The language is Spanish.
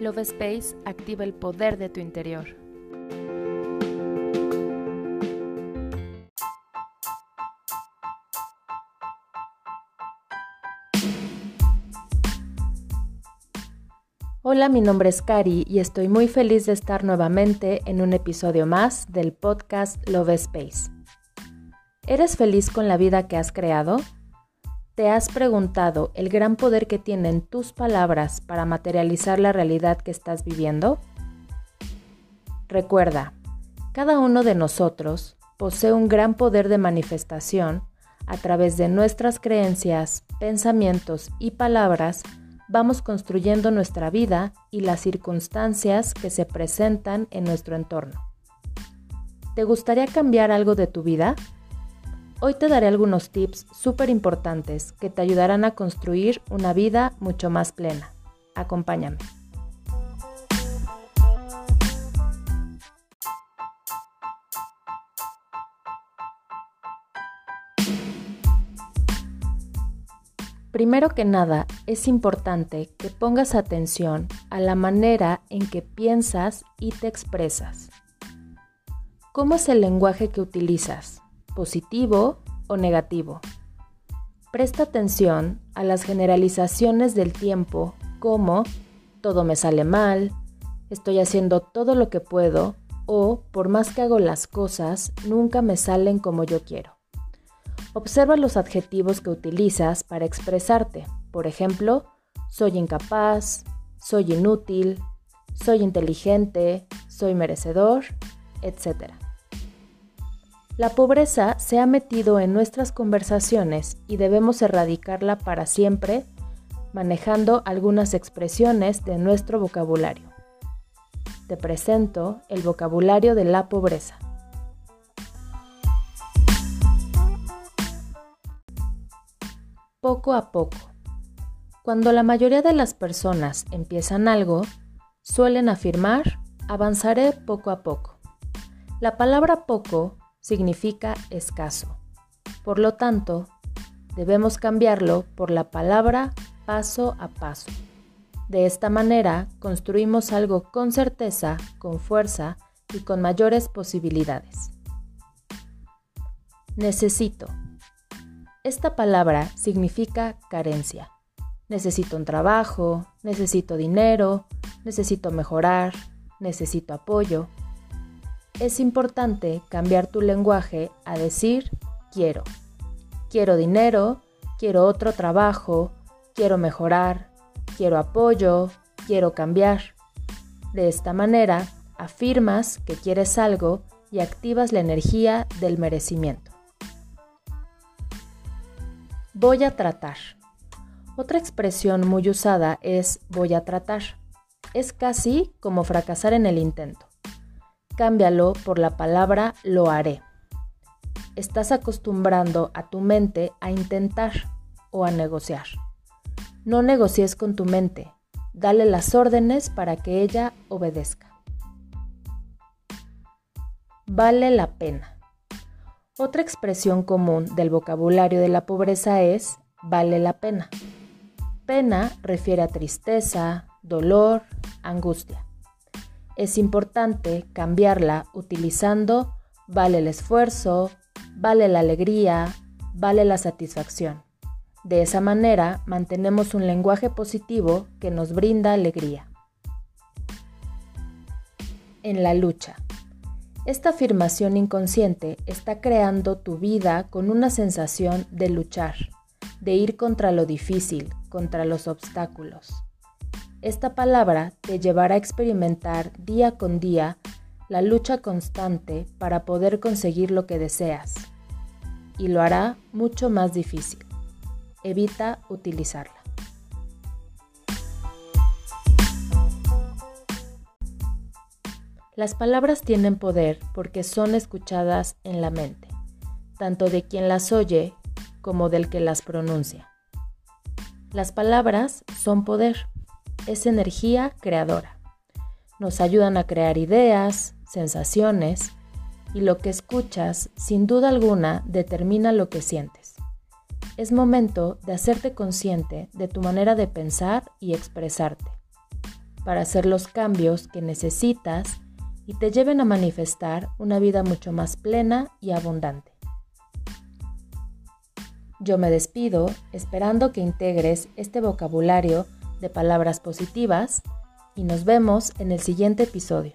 Love Space activa el poder de tu interior. Hola, mi nombre es Cari y estoy muy feliz de estar nuevamente en un episodio más del podcast Love Space. ¿Eres feliz con la vida que has creado? ¿Te has preguntado el gran poder que tienen tus palabras para materializar la realidad que estás viviendo? Recuerda, cada uno de nosotros posee un gran poder de manifestación a través de nuestras creencias, pensamientos y palabras vamos construyendo nuestra vida y las circunstancias que se presentan en nuestro entorno. ¿Te gustaría cambiar algo de tu vida? Hoy te daré algunos tips súper importantes que te ayudarán a construir una vida mucho más plena. Acompáñame. Primero que nada, es importante que pongas atención a la manera en que piensas y te expresas. ¿Cómo es el lenguaje que utilizas? Positivo o negativo. Presta atención a las generalizaciones del tiempo como todo me sale mal, estoy haciendo todo lo que puedo o por más que hago las cosas, nunca me salen como yo quiero. Observa los adjetivos que utilizas para expresarte. Por ejemplo, soy incapaz, soy inútil, soy inteligente, soy merecedor, etc. La pobreza se ha metido en nuestras conversaciones y debemos erradicarla para siempre manejando algunas expresiones de nuestro vocabulario. Te presento el vocabulario de la pobreza. Poco a poco. Cuando la mayoría de las personas empiezan algo, suelen afirmar, avanzaré poco a poco. La palabra poco significa escaso. Por lo tanto, debemos cambiarlo por la palabra paso a paso. De esta manera construimos algo con certeza, con fuerza y con mayores posibilidades. Necesito. Esta palabra significa carencia. Necesito un trabajo, necesito dinero, necesito mejorar, necesito apoyo es importante cambiar tu lenguaje a decir quiero. Quiero dinero, quiero otro trabajo, quiero mejorar, quiero apoyo, quiero cambiar. De esta manera, afirmas que quieres algo y activas la energía del merecimiento. Voy a tratar. Otra expresión muy usada es voy a tratar. Es casi como fracasar en el intento cámbialo por la palabra lo haré. Estás acostumbrando a tu mente a intentar o a negociar. No negocies con tu mente, dale las órdenes para que ella obedezca. Vale la pena. Otra expresión común del vocabulario de la pobreza es vale la pena. Pena refiere a tristeza, dolor, angustia es importante cambiarla utilizando vale el esfuerzo, vale la alegría, vale la satisfacción. De esa manera mantenemos un lenguaje positivo que nos brinda alegría. En la lucha. Esta afirmación inconsciente está creando tu vida con una sensación de luchar, de ir contra lo difícil, contra los obstáculos. Esta palabra te llevará a experimentar día con día la lucha constante para poder conseguir lo que deseas y lo hará mucho más difícil. Evita utilizarla. Las palabras tienen poder porque son escuchadas en la mente, tanto de quien las oye como del que las pronuncia. Las palabras son poder es energía creadora. Nos ayudan a crear ideas, sensaciones, y lo que escuchas, sin duda alguna, determina lo que sientes. Es momento de hacerte consciente de tu manera de pensar y expresarte, para hacer los cambios que necesitas y te lleven a manifestar una vida mucho más plena y abundante. Yo me despido esperando que integres este vocabulario de palabras positivas y nos vemos en el siguiente episodio.